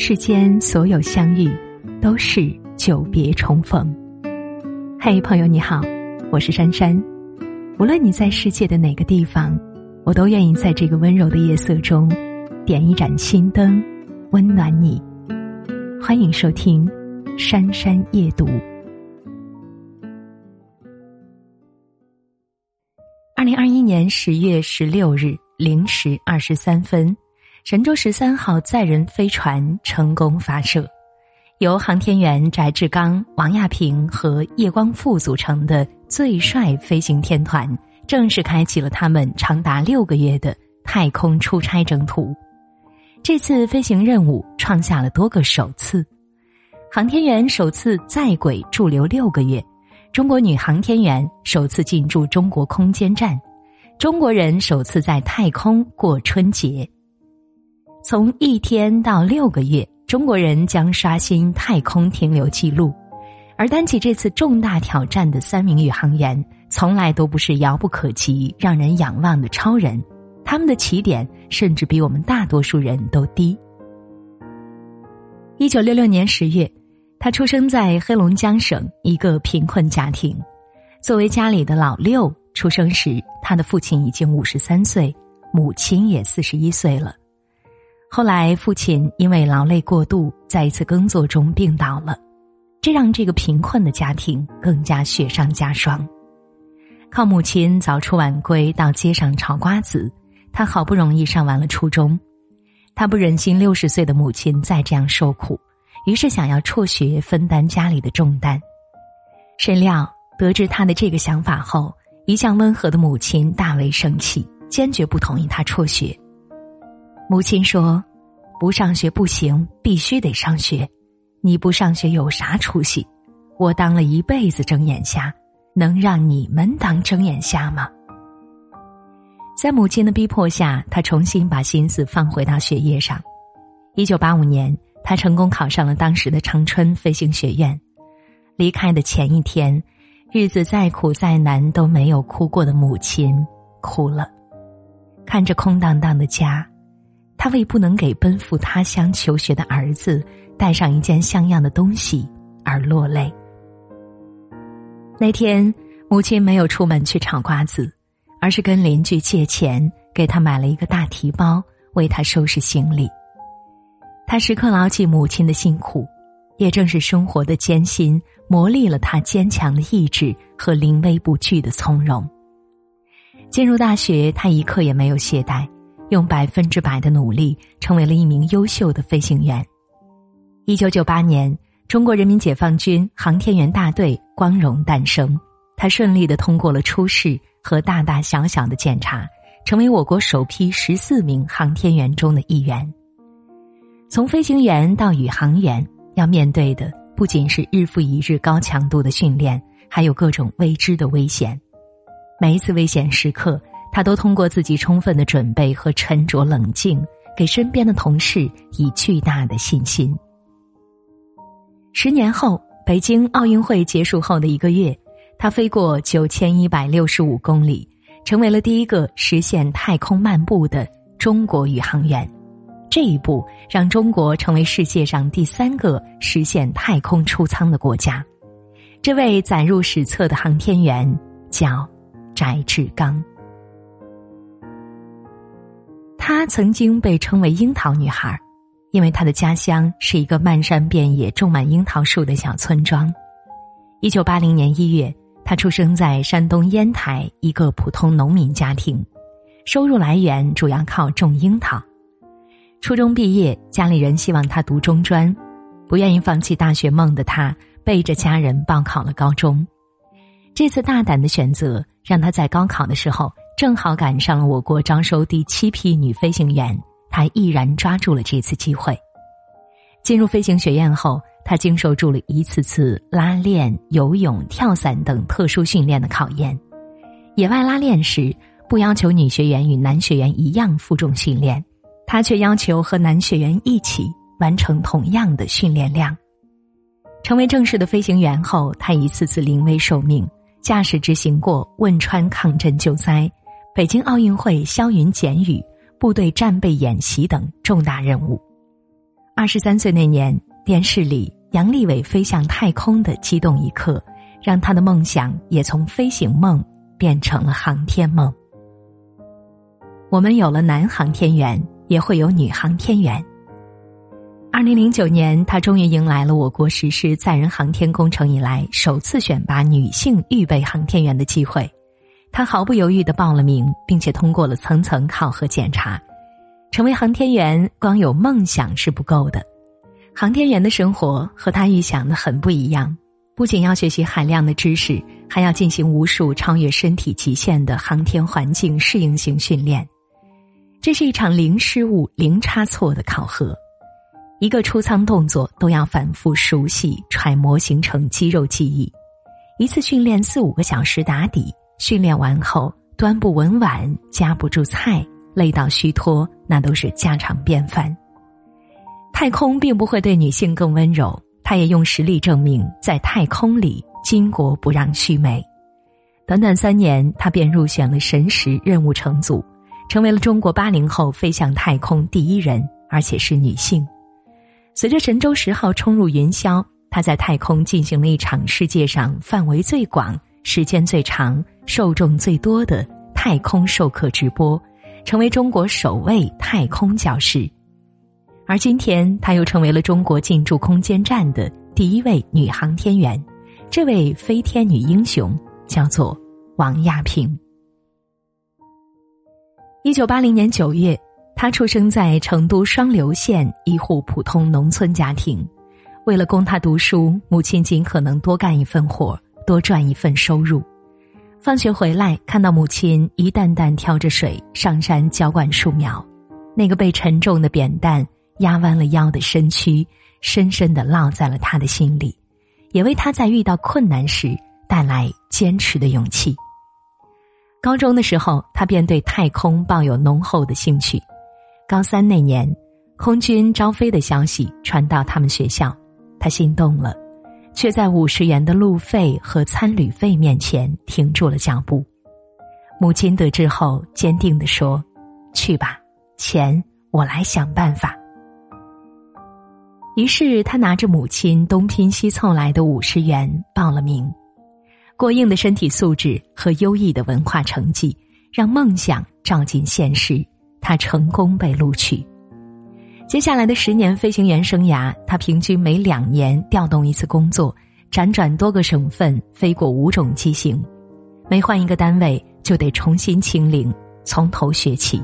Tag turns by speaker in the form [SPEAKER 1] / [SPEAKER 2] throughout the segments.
[SPEAKER 1] 世间所有相遇，都是久别重逢。嘿，朋友你好，我是珊珊。无论你在世界的哪个地方，我都愿意在这个温柔的夜色中，点一盏心灯，温暖你。欢迎收听《珊珊夜读》。二零二一年十月十六日零时二十三分。神舟十三号载人飞船成功发射，由航天员翟志刚、王亚平和叶光富组成的最帅飞行天团，正式开启了他们长达六个月的太空出差征途。这次飞行任务创下了多个首次：航天员首次在轨驻留六个月，中国女航天员首次进驻中国空间站，中国人首次在太空过春节。从一天到六个月，中国人将刷新太空停留记录。而担起这次重大挑战的三名宇航员，从来都不是遥不可及、让人仰望的超人，他们的起点甚至比我们大多数人都低。一九六六年十月，他出生在黑龙江省一个贫困家庭。作为家里的老六，出生时他的父亲已经五十三岁，母亲也四十一岁了。后来，父亲因为劳累过度，在一次耕作中病倒了，这让这个贫困的家庭更加雪上加霜。靠母亲早出晚归到街上炒瓜子，他好不容易上完了初中。他不忍心六十岁的母亲再这样受苦，于是想要辍学分担家里的重担。谁料得知他的这个想法后，一向温和的母亲大为生气，坚决不同意他辍学。母亲说：“不上学不行，必须得上学。你不上学有啥出息？我当了一辈子睁眼瞎，能让你们当睁眼瞎吗？”在母亲的逼迫下，他重新把心思放回到学业上。一九八五年，他成功考上了当时的长春飞行学院。离开的前一天，日子再苦再难都没有哭过的母亲哭了，看着空荡荡的家。他为不能给奔赴他乡求学的儿子带上一件像样的东西而落泪。那天，母亲没有出门去炒瓜子，而是跟邻居借钱给他买了一个大提包，为他收拾行李。他时刻牢记母亲的辛苦，也正是生活的艰辛磨砺了他坚强的意志和临危不惧的从容。进入大学，他一刻也没有懈怠。用百分之百的努力，成为了一名优秀的飞行员。一九九八年，中国人民解放军航天员大队光荣诞生，他顺利的通过了初试和大大小小的检查，成为我国首批十四名航天员中的一员。从飞行员到宇航员，要面对的不仅是日复一日高强度的训练，还有各种未知的危险。每一次危险时刻。他都通过自己充分的准备和沉着冷静，给身边的同事以巨大的信心。十年后，北京奥运会结束后的一个月，他飞过九千一百六十五公里，成为了第一个实现太空漫步的中国宇航员。这一步让中国成为世界上第三个实现太空出舱的国家。这位载入史册的航天员叫翟志刚。她曾经被称为“樱桃女孩”，因为她的家乡是一个漫山遍野种满樱桃树的小村庄。一九八零年一月，她出生在山东烟台一个普通农民家庭，收入来源主要靠种樱桃。初中毕业，家里人希望她读中专，不愿意放弃大学梦的她，背着家人报考了高中。这次大胆的选择，让她在高考的时候。正好赶上了我国招收第七批女飞行员，她毅然抓住了这次机会。进入飞行学院后，她经受住了一次次拉练、游泳、跳伞等特殊训练的考验。野外拉练时，不要求女学员与男学员一样负重训练，她却要求和男学员一起完成同样的训练量。成为正式的飞行员后，她一次次临危受命，驾驶执行过汶川抗震救灾。北京奥运会消云减雨、部队战备演习等重大任务，二十三岁那年，电视里杨利伟飞向太空的激动一刻，让他的梦想也从飞行梦变成了航天梦。我们有了男航天员，也会有女航天员。二零零九年，他终于迎来了我国实施载人航天工程以来首次选拔女性预备航天员的机会。他毫不犹豫的报了名，并且通过了层层考核检查。成为航天员，光有梦想是不够的。航天员的生活和他预想的很不一样，不仅要学习海量的知识，还要进行无数超越身体极限的航天环境适应性训练。这是一场零失误、零差错的考核。一个出舱动作都要反复熟悉揣摩，形成肌肉记忆。一次训练四五个小时打底，训练完后端不稳碗、夹不住菜、累到虚脱，那都是家常便饭。太空并不会对女性更温柔，她也用实力证明，在太空里巾帼不让须眉。短短三年，她便入选了神十任务乘组，成为了中国八零后飞向太空第一人，而且是女性。随着神舟十号冲入云霄，他在太空进行了一场世界上范围最广、时间最长、受众最多的太空授课直播，成为中国首位太空教师。而今天，她又成为了中国进驻空间站的第一位女航天员。这位飞天女英雄叫做王亚平。一九八零年九月。她出生在成都双流县一户普通农村家庭，为了供她读书，母亲尽可能多干一份活，多赚一份收入。放学回来，看到母亲一担担挑着水上山浇灌树苗，那个被沉重的扁担压弯了腰的身躯，深深的烙在了他的心里，也为他在遇到困难时带来坚持的勇气。高中的时候，他便对太空抱有浓厚的兴趣。高三那年，空军招飞的消息传到他们学校，他心动了，却在五十元的路费和餐旅费面前停住了脚步。母亲得知后，坚定地说：“去吧，钱我来想办法。”于是他拿着母亲东拼西凑来的五十元报了名。过硬的身体素质和优异的文化成绩，让梦想照进现实。他成功被录取。接下来的十年飞行员生涯，他平均每两年调动一次工作，辗转多个省份，飞过五种机型。每换一个单位，就得重新清零，从头学起。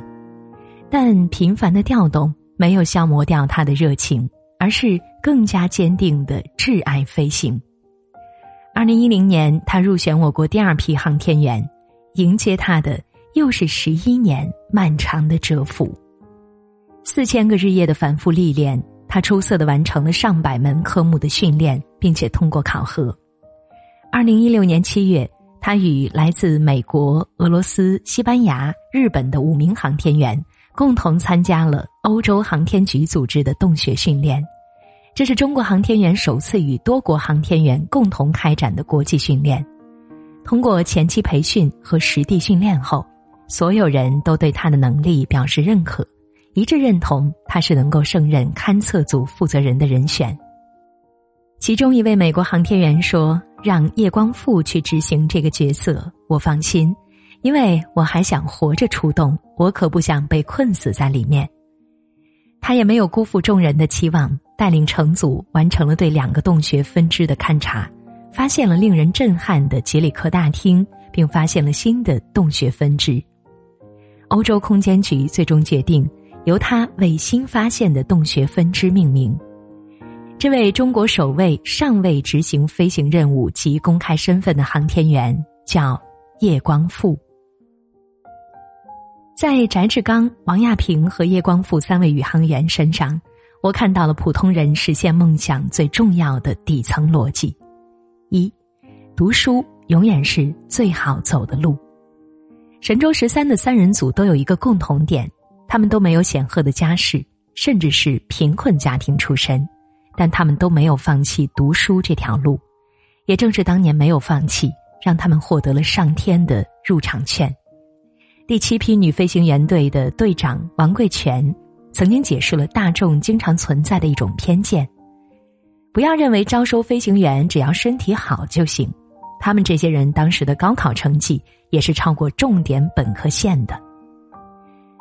[SPEAKER 1] 但频繁的调动没有消磨掉他的热情，而是更加坚定的挚爱飞行。二零一零年，他入选我国第二批航天员，迎接他的。又是十一年漫长的蛰伏，四千个日夜的反复历练，他出色的完成了上百门科目的训练，并且通过考核。二零一六年七月，他与来自美国、俄罗斯、西班牙、日本的五名航天员共同参加了欧洲航天局组织的洞穴训练，这是中国航天员首次与多国航天员共同开展的国际训练。通过前期培训和实地训练后。所有人都对他的能力表示认可，一致认同他是能够胜任勘测组负责人的人选。其中一位美国航天员说：“让叶光富去执行这个角色，我放心，因为我还想活着出动，我可不想被困死在里面。”他也没有辜负众人的期望，带领乘组完成了对两个洞穴分支的勘察，发现了令人震撼的杰里克大厅，并发现了新的洞穴分支。欧洲空间局最终决定由他为新发现的洞穴分支命名。这位中国首位尚未执行飞行任务及公开身份的航天员叫叶光富。在翟志刚、王亚平和叶光富三位宇航员身上，我看到了普通人实现梦想最重要的底层逻辑：一，读书永远是最好走的路。神舟十三的三人组都有一个共同点，他们都没有显赫的家世，甚至是贫困家庭出身，但他们都没有放弃读书这条路。也正是当年没有放弃，让他们获得了上天的入场券。第七批女飞行员队的队长王贵全，曾经解释了大众经常存在的一种偏见：不要认为招收飞行员只要身体好就行。他们这些人当时的高考成绩也是超过重点本科线的。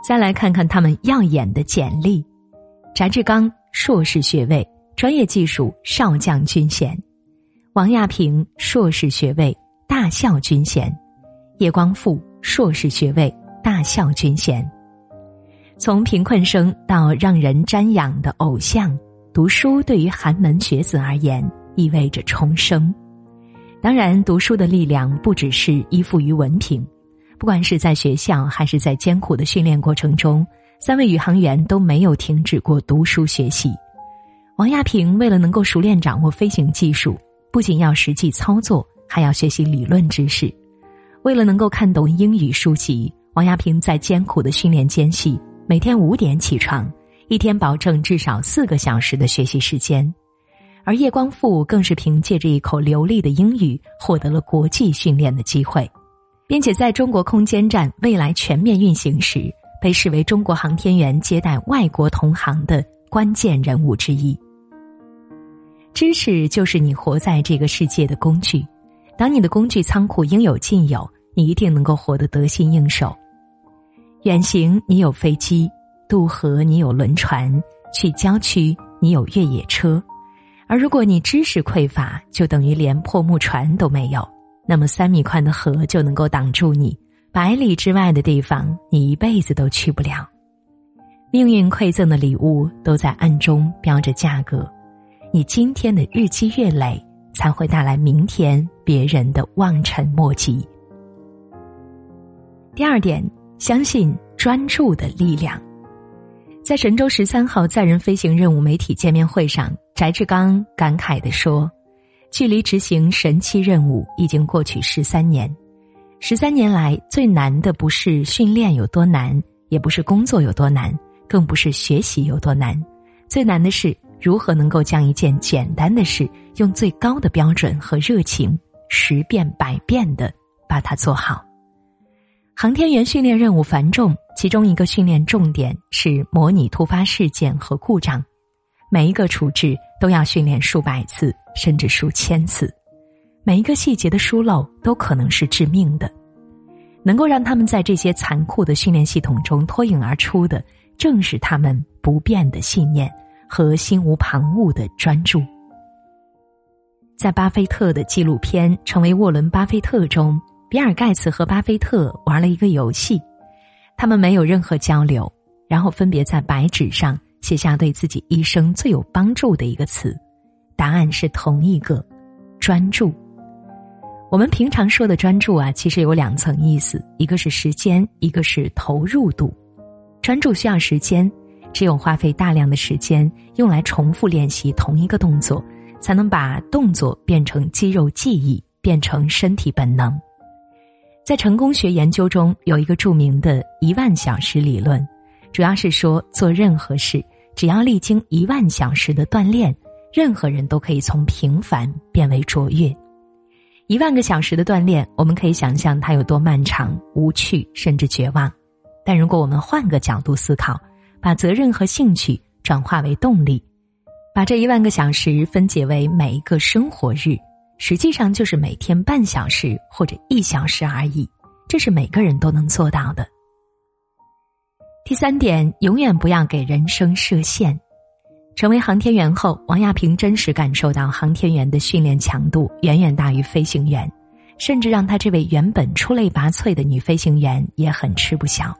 [SPEAKER 1] 再来看看他们耀眼的简历：翟志刚硕士学位，专业技术少将军衔；王亚平硕士学位，大校军衔；叶光富硕士学位，大校军衔。从贫困生到让人瞻仰的偶像，读书对于寒门学子而言意味着重生。当然，读书的力量不只是依附于文凭，不管是在学校还是在艰苦的训练过程中，三位宇航员都没有停止过读书学习。王亚平为了能够熟练掌握飞行技术，不仅要实际操作，还要学习理论知识。为了能够看懂英语书籍，王亚平在艰苦的训练间隙，每天五点起床，一天保证至少四个小时的学习时间。而叶光富更是凭借着一口流利的英语，获得了国际训练的机会，并且在中国空间站未来全面运行时，被视为中国航天员接待外国同行的关键人物之一。知识就是你活在这个世界的工具，当你的工具仓库应有尽有，你一定能够活得得心应手。远行你有飞机，渡河你有轮船，去郊区你有越野车。而如果你知识匮乏，就等于连破木船都没有。那么三米宽的河就能够挡住你，百里之外的地方你一辈子都去不了。命运馈赠的礼物都在暗中标着价格，你今天的日积月累才会带来明天别人的望尘莫及。第二点，相信专注的力量。在神舟十三号载人飞行任务媒体见面会上。翟志刚感慨地说：“距离执行神七任务已经过去十三年，十三年来最难的不是训练有多难，也不是工作有多难，更不是学习有多难，最难的是如何能够将一件简单的事用最高的标准和热情，十遍百遍的把它做好。航天员训练任务繁重，其中一个训练重点是模拟突发事件和故障。”每一个处置都要训练数百次，甚至数千次，每一个细节的疏漏都可能是致命的。能够让他们在这些残酷的训练系统中脱颖而出的，正是他们不变的信念和心无旁骛的专注。在巴菲特的纪录片《成为沃伦·巴菲特》中，比尔·盖茨和巴菲特玩了一个游戏，他们没有任何交流，然后分别在白纸上。写下对自己一生最有帮助的一个词，答案是同一个，专注。我们平常说的专注啊，其实有两层意思，一个是时间，一个是投入度。专注需要时间，只有花费大量的时间用来重复练习同一个动作，才能把动作变成肌肉记忆，变成身体本能。在成功学研究中，有一个著名的一万小时理论，主要是说做任何事。只要历经一万小时的锻炼，任何人都可以从平凡变为卓越。一万个小时的锻炼，我们可以想象它有多漫长、无趣，甚至绝望。但如果我们换个角度思考，把责任和兴趣转化为动力，把这一万个小时分解为每一个生活日，实际上就是每天半小时或者一小时而已。这是每个人都能做到的。第三点，永远不要给人生设限。成为航天员后，王亚平真实感受到航天员的训练强度远远大于飞行员，甚至让他这位原本出类拔萃的女飞行员也很吃不消。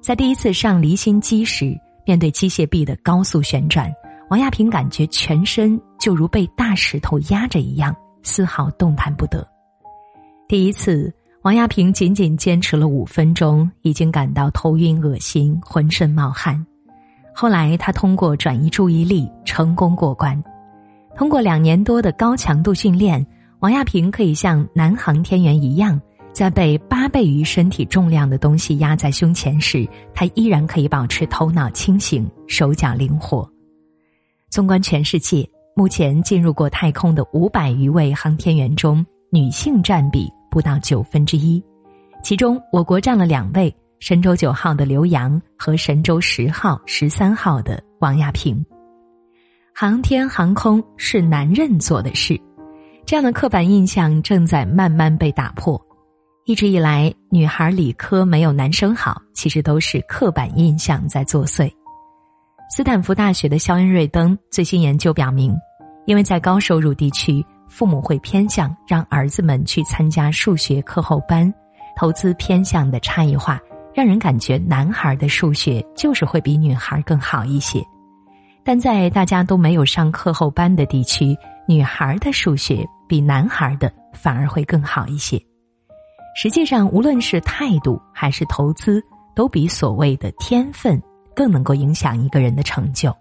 [SPEAKER 1] 在第一次上离心机时，面对机械臂的高速旋转，王亚平感觉全身就如被大石头压着一样，丝毫动弹不得。第一次。王亚平仅仅坚持了五分钟，已经感到头晕、恶心、浑身冒汗。后来，他通过转移注意力成功过关。通过两年多的高强度训练，王亚平可以像男航天员一样，在被八倍于身体重量的东西压在胸前时，他依然可以保持头脑清醒、手脚灵活。纵观全世界，目前进入过太空的五百余位航天员中，女性占比。不到九分之一，其中我国占了两位，神舟九号的刘洋和神舟十号、十三号的王亚平。航天航空是男人做的事，这样的刻板印象正在慢慢被打破。一直以来，女孩理科没有男生好，其实都是刻板印象在作祟。斯坦福大学的肖恩·瑞登最新研究表明，因为在高收入地区，父母会偏向让儿子们去参加数学课后班，投资偏向的差异化，让人感觉男孩的数学就是会比女孩更好一些。但在大家都没有上课后班的地区，女孩的数学比男孩的反而会更好一些。实际上，无论是态度还是投资，都比所谓的天分更能够影响一个人的成就。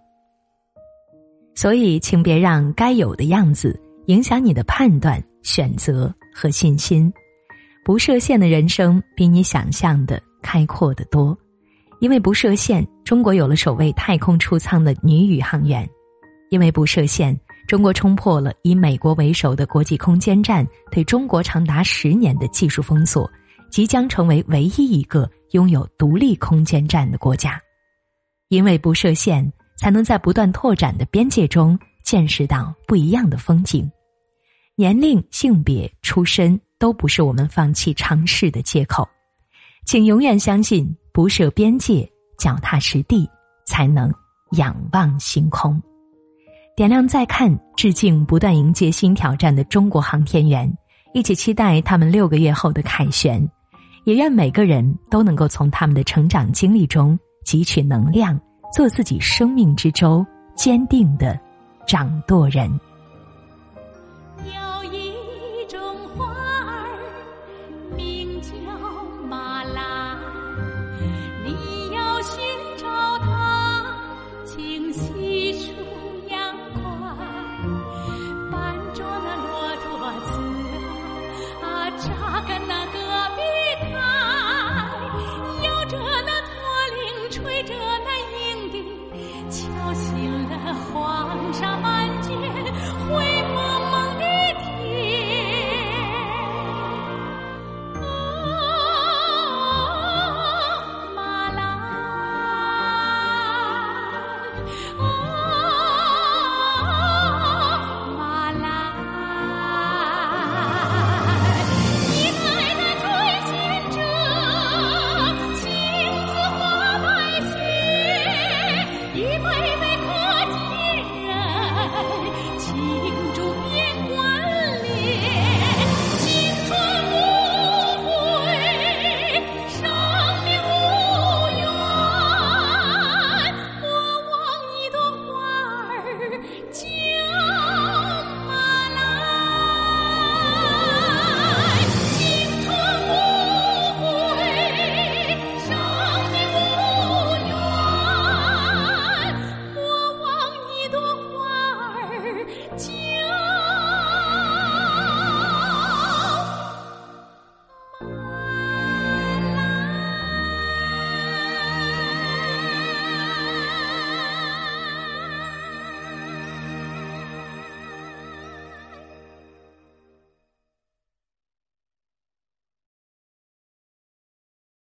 [SPEAKER 1] 所以，请别让该有的样子影响你的判断、选择和信心。不设限的人生比你想象的开阔得多。因为不设限，中国有了首位太空出舱的女宇航员；因为不设限，中国冲破了以美国为首的国际空间站对中国长达十年的技术封锁，即将成为唯一一个拥有独立空间站的国家。因为不设限，才能在不断拓展的边界中见识到不一样的风景。年龄、性别、出身都不是我们放弃尝试的借口，请永远相信。不设边界，脚踏实地，才能仰望星空。点亮再看，致敬不断迎接新挑战的中国航天员，一起期待他们六个月后的凯旋。也愿每个人都能够从他们的成长经历中汲取能量，做自己生命之舟坚定的掌舵人。